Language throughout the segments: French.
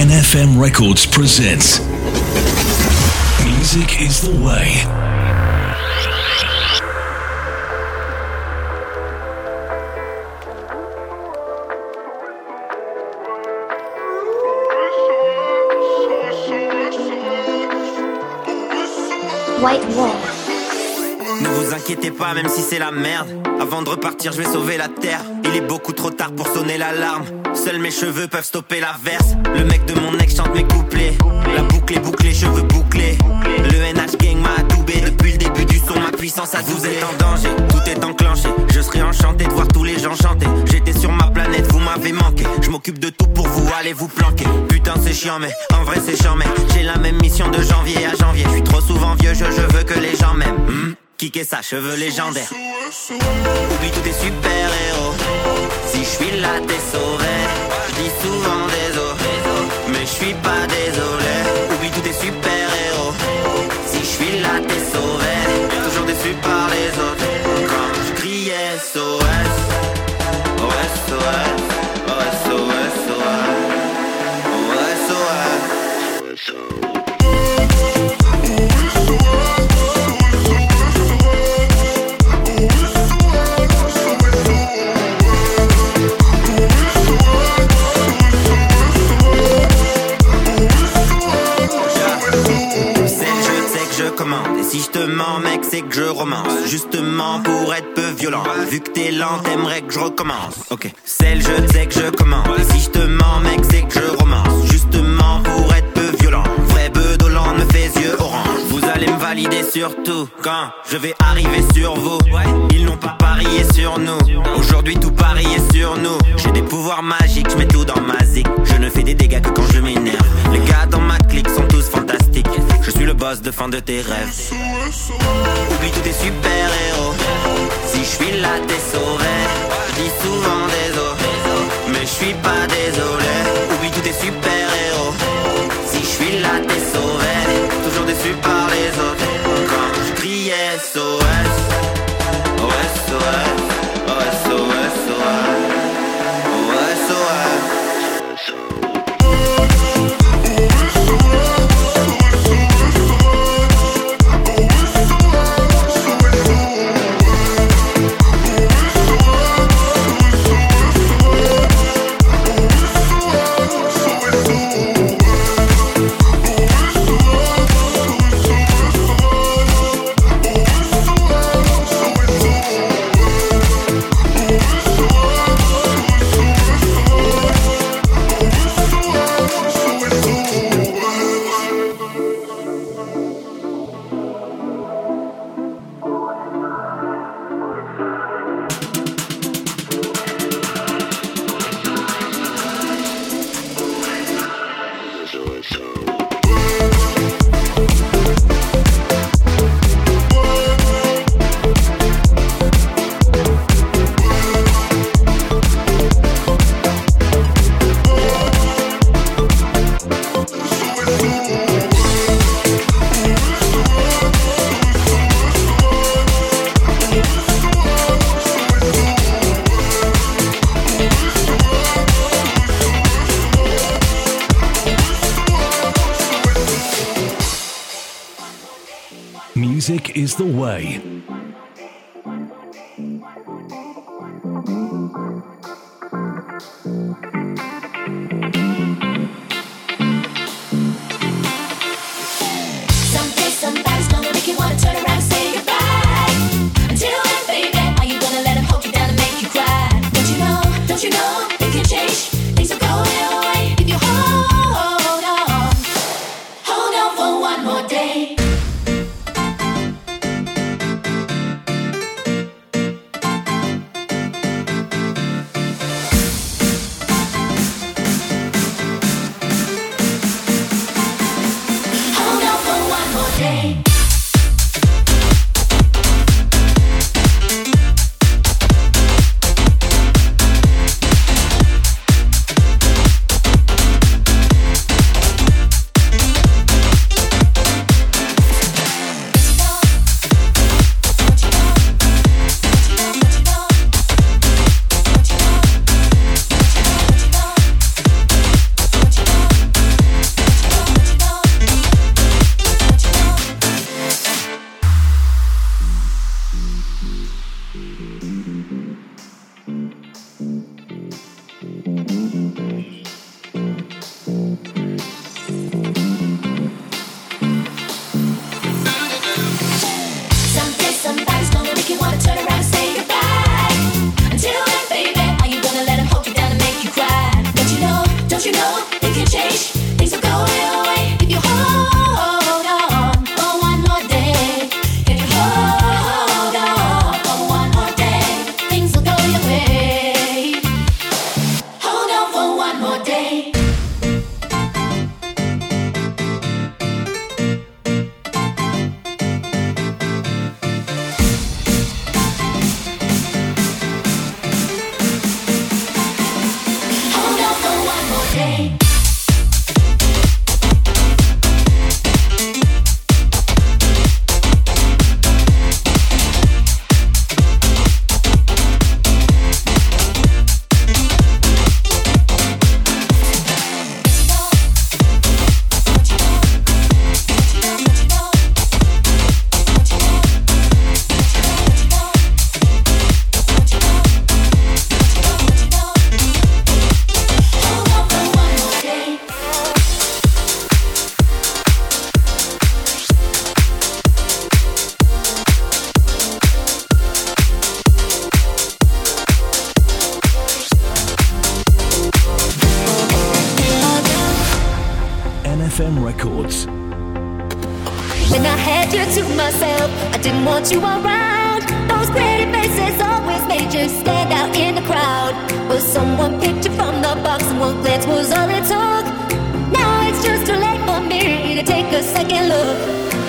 NFM Records presents Music is the Way. White Wolf. Ne vous inquiétez pas, même si c'est la merde. Avant de repartir, je vais sauver la terre. Il est beaucoup trop tard pour sonner l'alarme. Seuls mes cheveux peuvent stopper la verse. Le mec de mon ex chante mes couplets. La boucle est bouclée, cheveux bouclés. Le NH gang m'a adoubé. Depuis le début du son, ma puissance a Vous êtes en danger, tout est enclenché. Je serais enchanté de voir tous les gens chanter. J'étais sur ma planète, vous m'avez manqué. Je m'occupe de tout pour vous, allez vous planquer. Putain, c'est chiant, mais en vrai, c'est chiant, mais j'ai la même mission de janvier à janvier. Je suis trop souvent vieux, je, je veux que les gens m'aiment. Hmm Kicker sa cheveux légendaires. Oublie tous tes super héros. Je suis là, t'es sauvé. Je dis souvent désolé, mais je suis pas désolé. Oublie tous tes super héros. Si je suis là, t'es sauvé. Toujours déçu par les autres. Comme je criais SOS. OS, OS. OS, OS, OS. OS, Et si je te mens, mec, c'est que je romance. Justement pour être peu violent. Vu que t'es lent, t'aimerais que je recommence. Ok. C'est le jeu, que je commande. Et si je te mens, mec, c'est que je romance. Justement pour être peu violent. Vrai bedolant me fait yeux orange. Vous allez me valider surtout quand je vais arriver sur vous. Ils n'ont pas parié sur nous. Aujourd'hui, tout parie est sur nous. J'ai des pouvoirs magiques, je mets tout dans ma zik. Je ne fais des dégâts que quand je m'énerve. Les gars dans ma clique sont tous fantastiques. Boss de fin de tes rêves. Oublie tous tes super héros. Si je suis là, t'es sauvé. Je dis souvent désolé, mais je suis pas désolé. Oublie tous tes super héros. Si je suis là, t'es sauvé. Toujours déçu par les autres. Quand je criais SOS. OS, OS. OS, OS, OS. Music is the way. take a second look.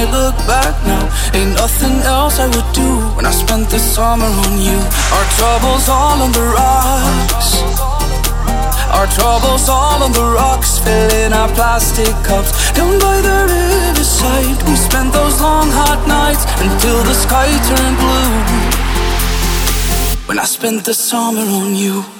I look back now, ain't nothing else I would do when I spent the summer on you. Our troubles all on the rocks. Our troubles all on the rocks, filling our plastic cups. Down by the riverside, we spent those long hot nights until the sky turned blue. When I spent the summer on you.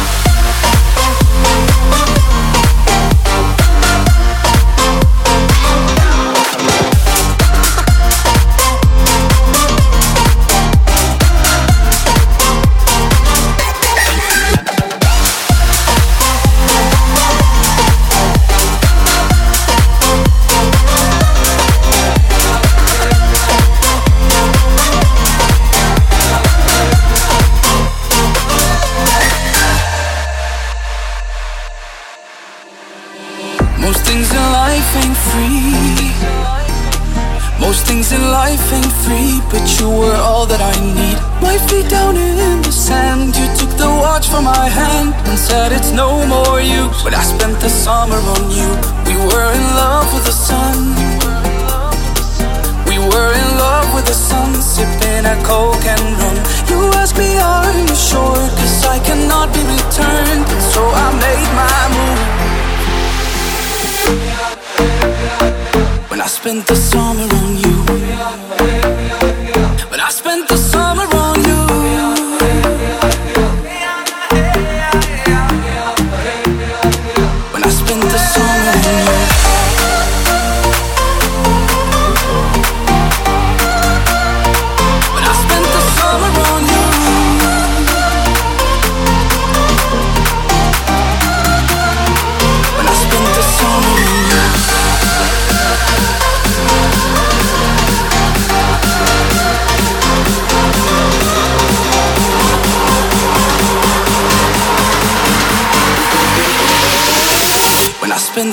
spent the summer.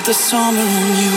The summer on you.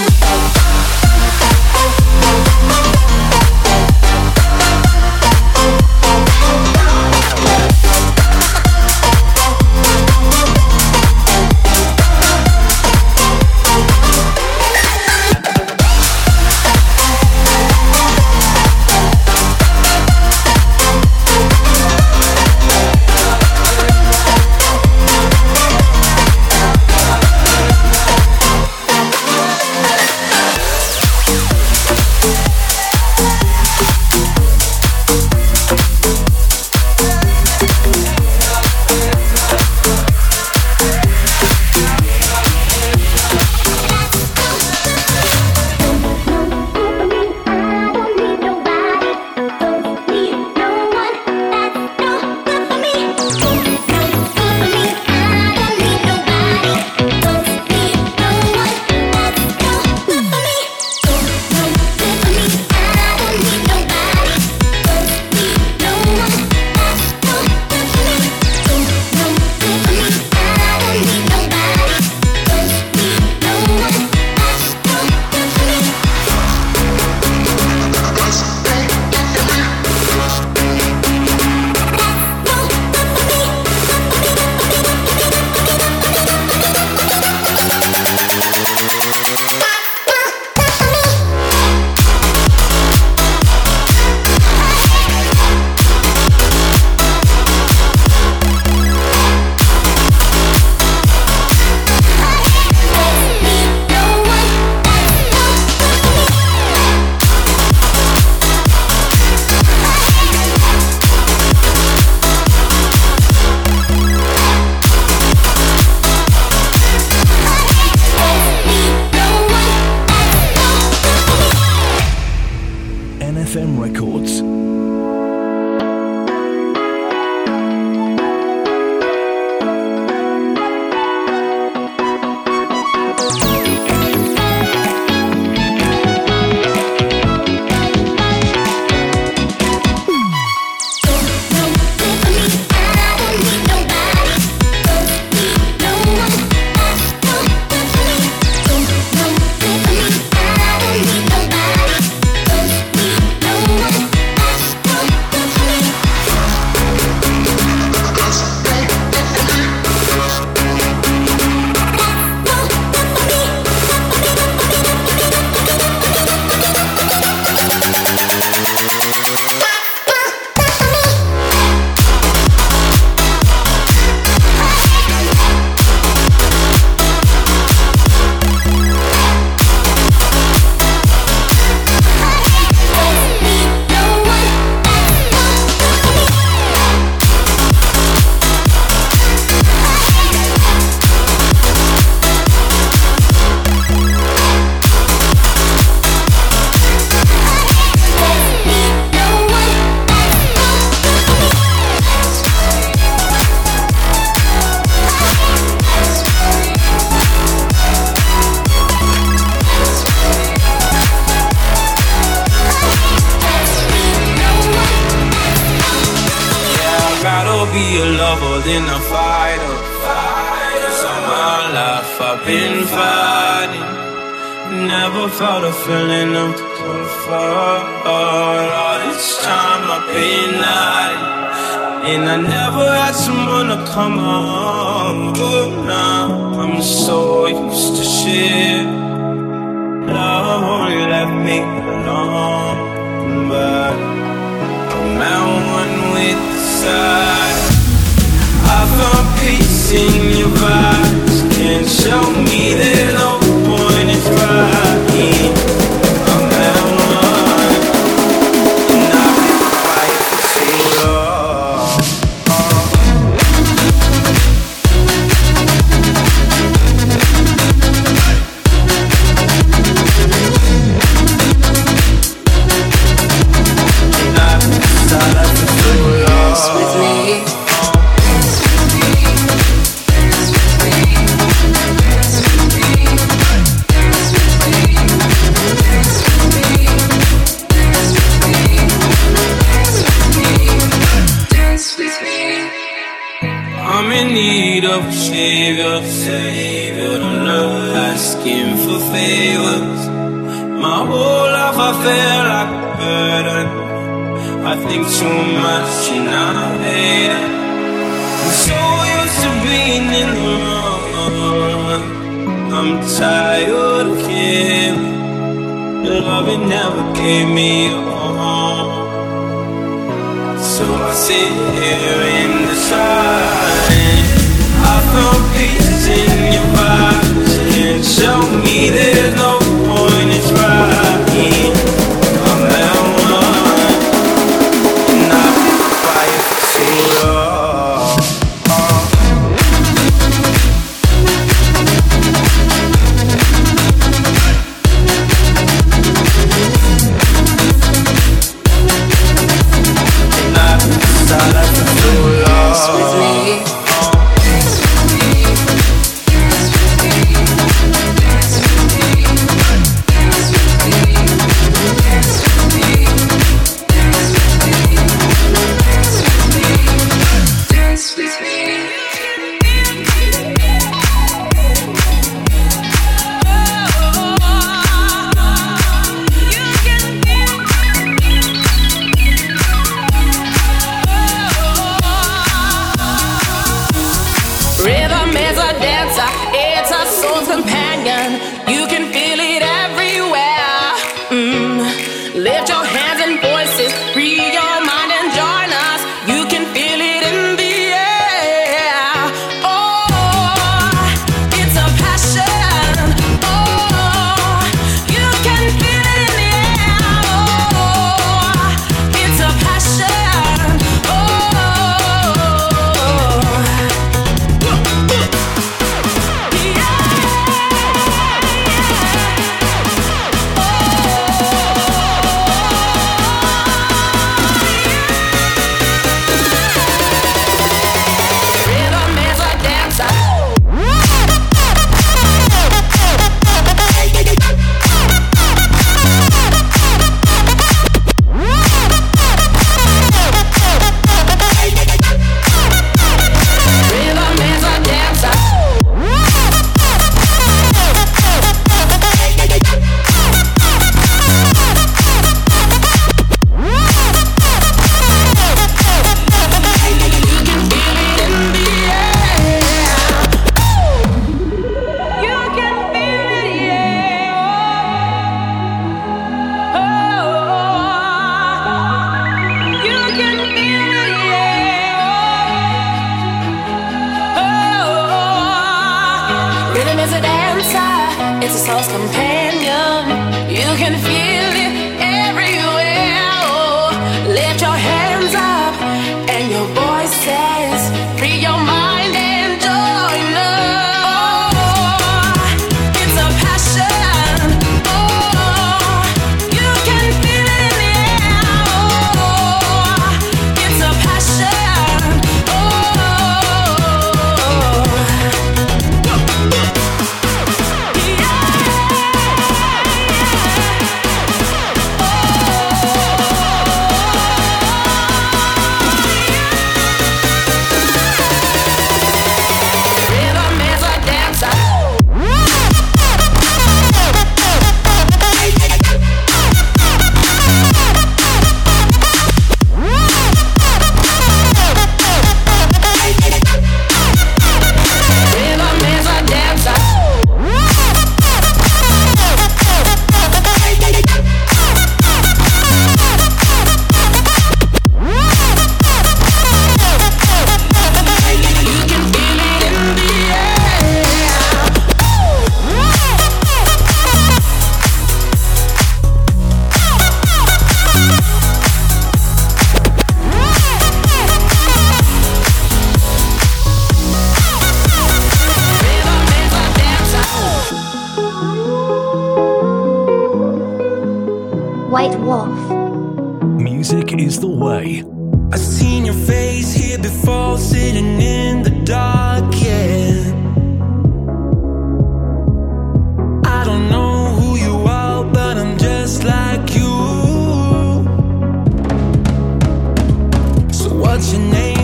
What's your name?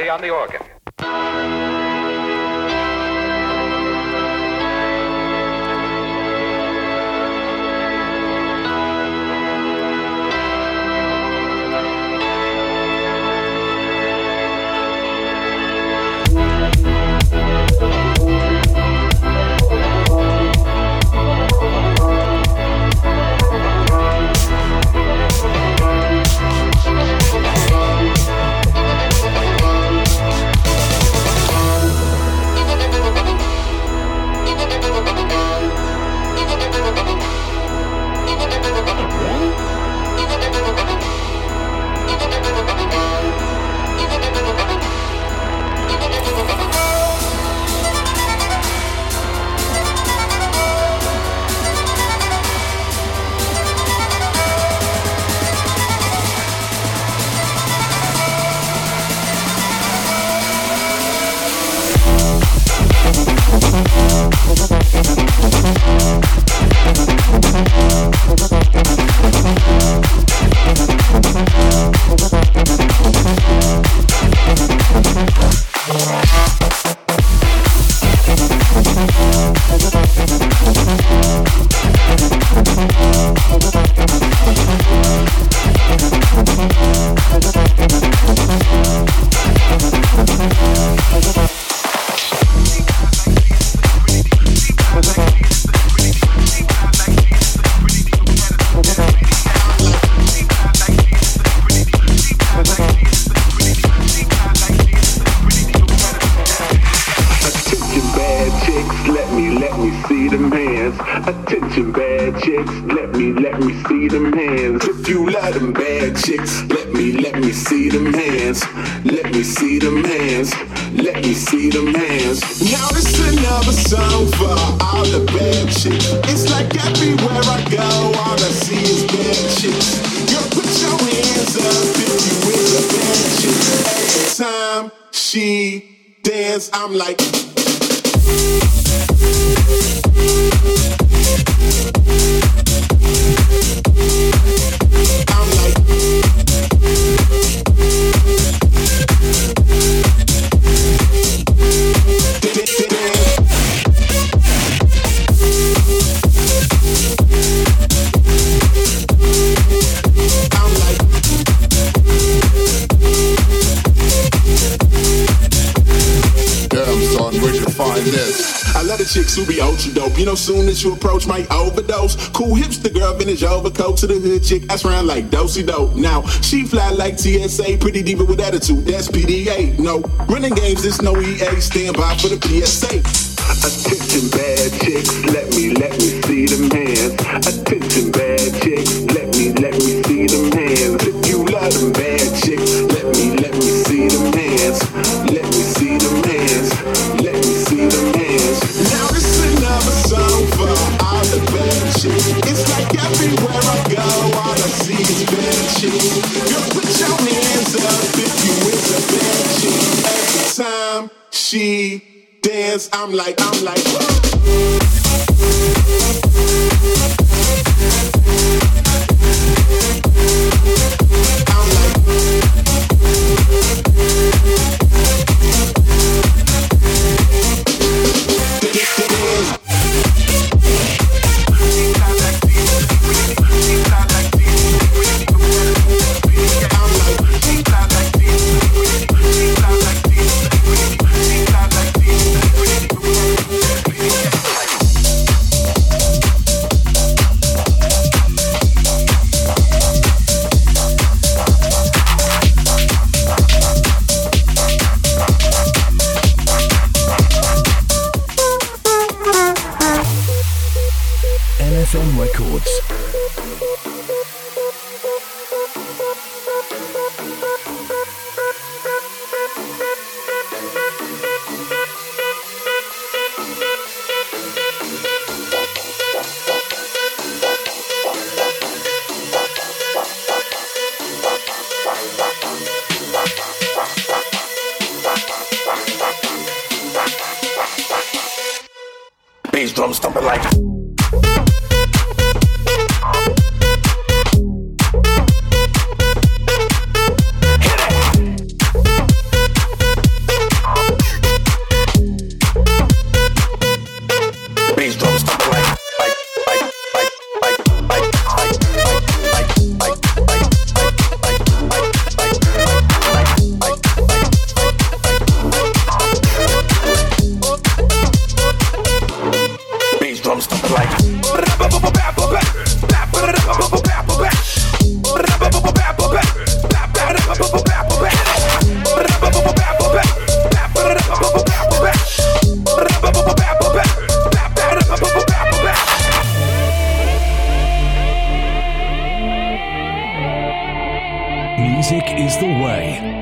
On the organ. It's like everywhere I go, all I see is benches. You put your hands up if you with the benches. Every time she dance, I'm like. I'm like. find this. I love the chicks who be ultra dope. You know, soon as you approach, might overdose. Cool hipster girl, vintage overcoat to the hood chick. I round like dosey dope. Now, she fly like TSA, pretty diva with attitude. That's PDA. No, running games, it's no EA. Stand by for the PSA. Attention, bad chicks, let me, let me see them hands. Attention, bad chicks, let me, let me see them hands. If you love them bad chicks, she dance, I'm like, I'm like, I'm Music is the way.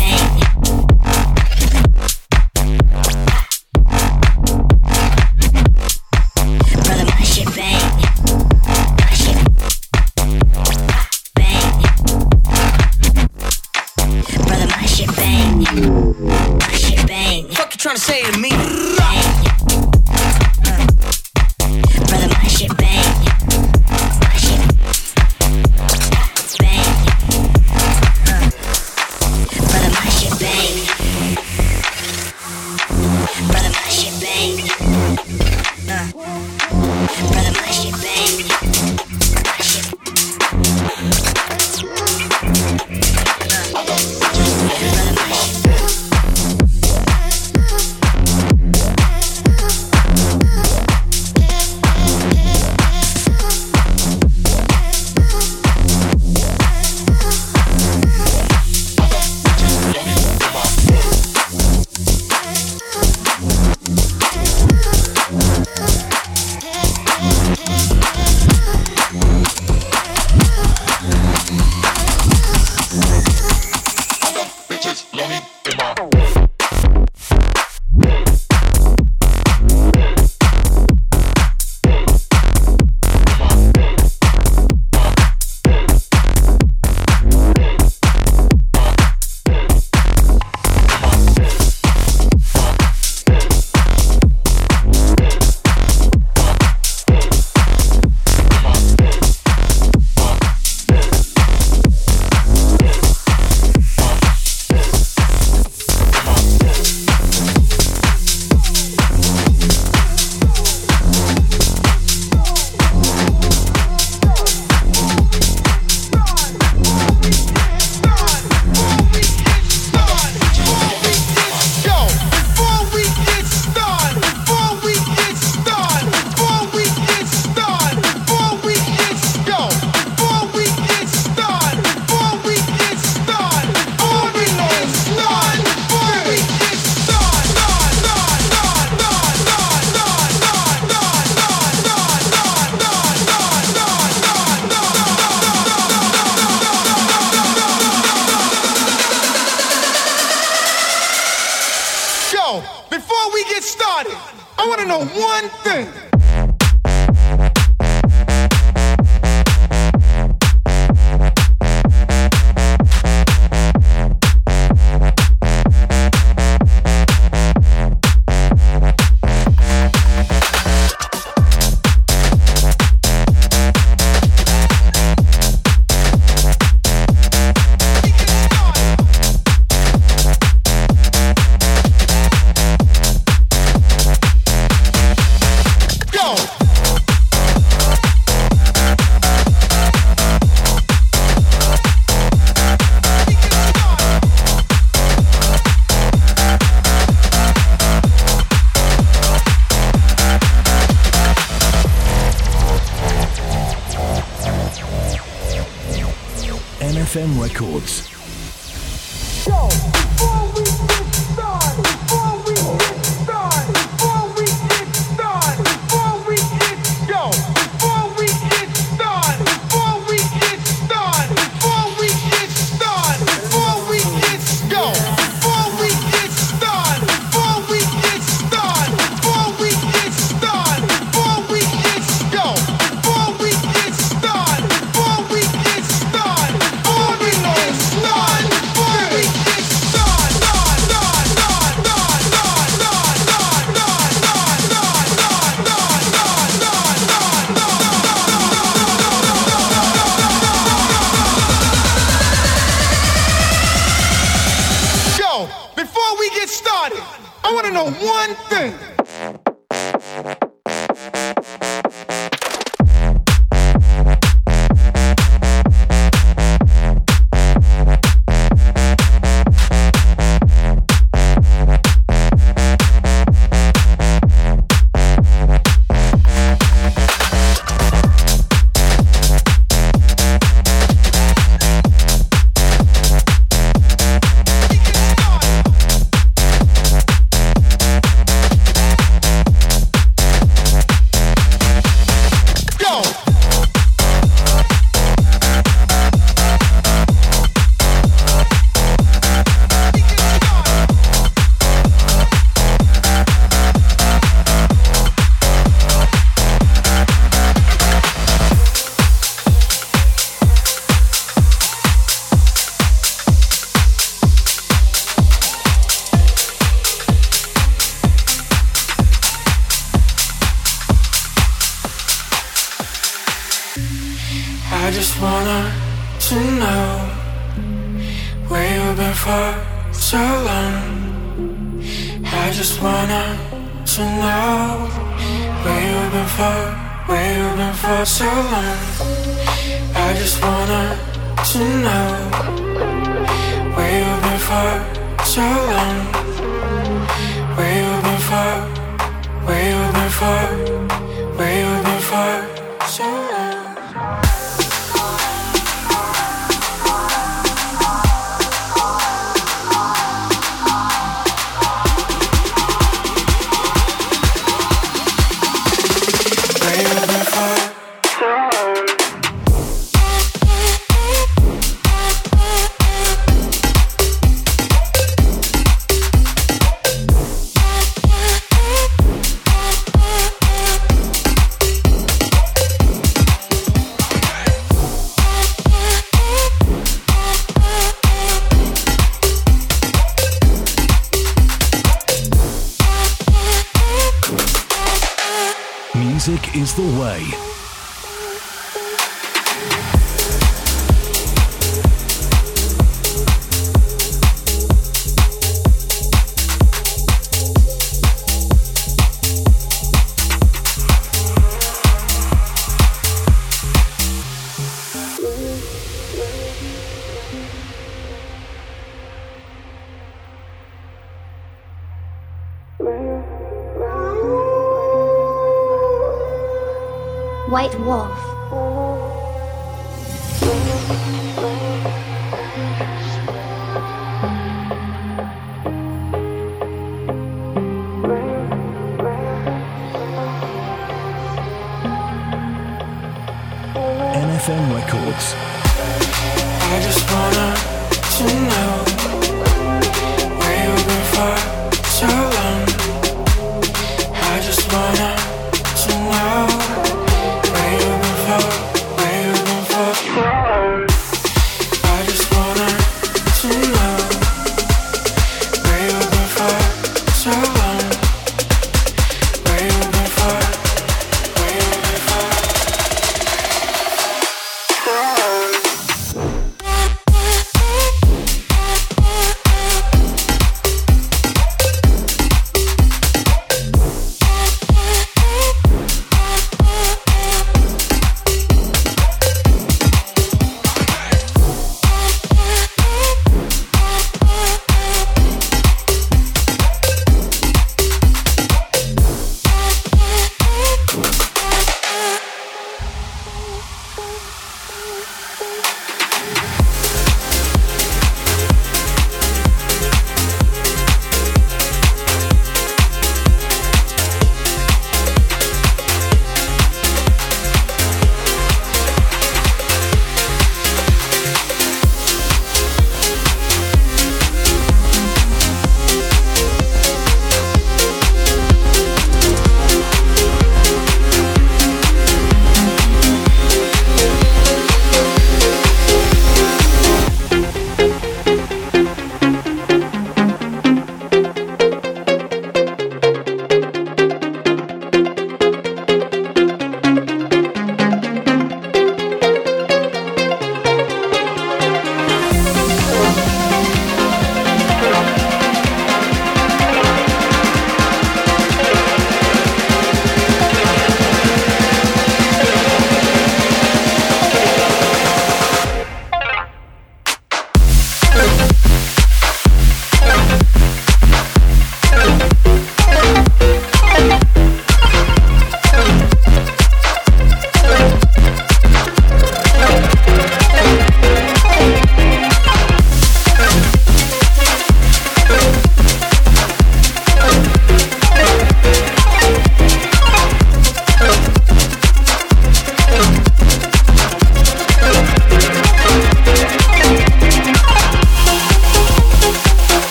FM Records.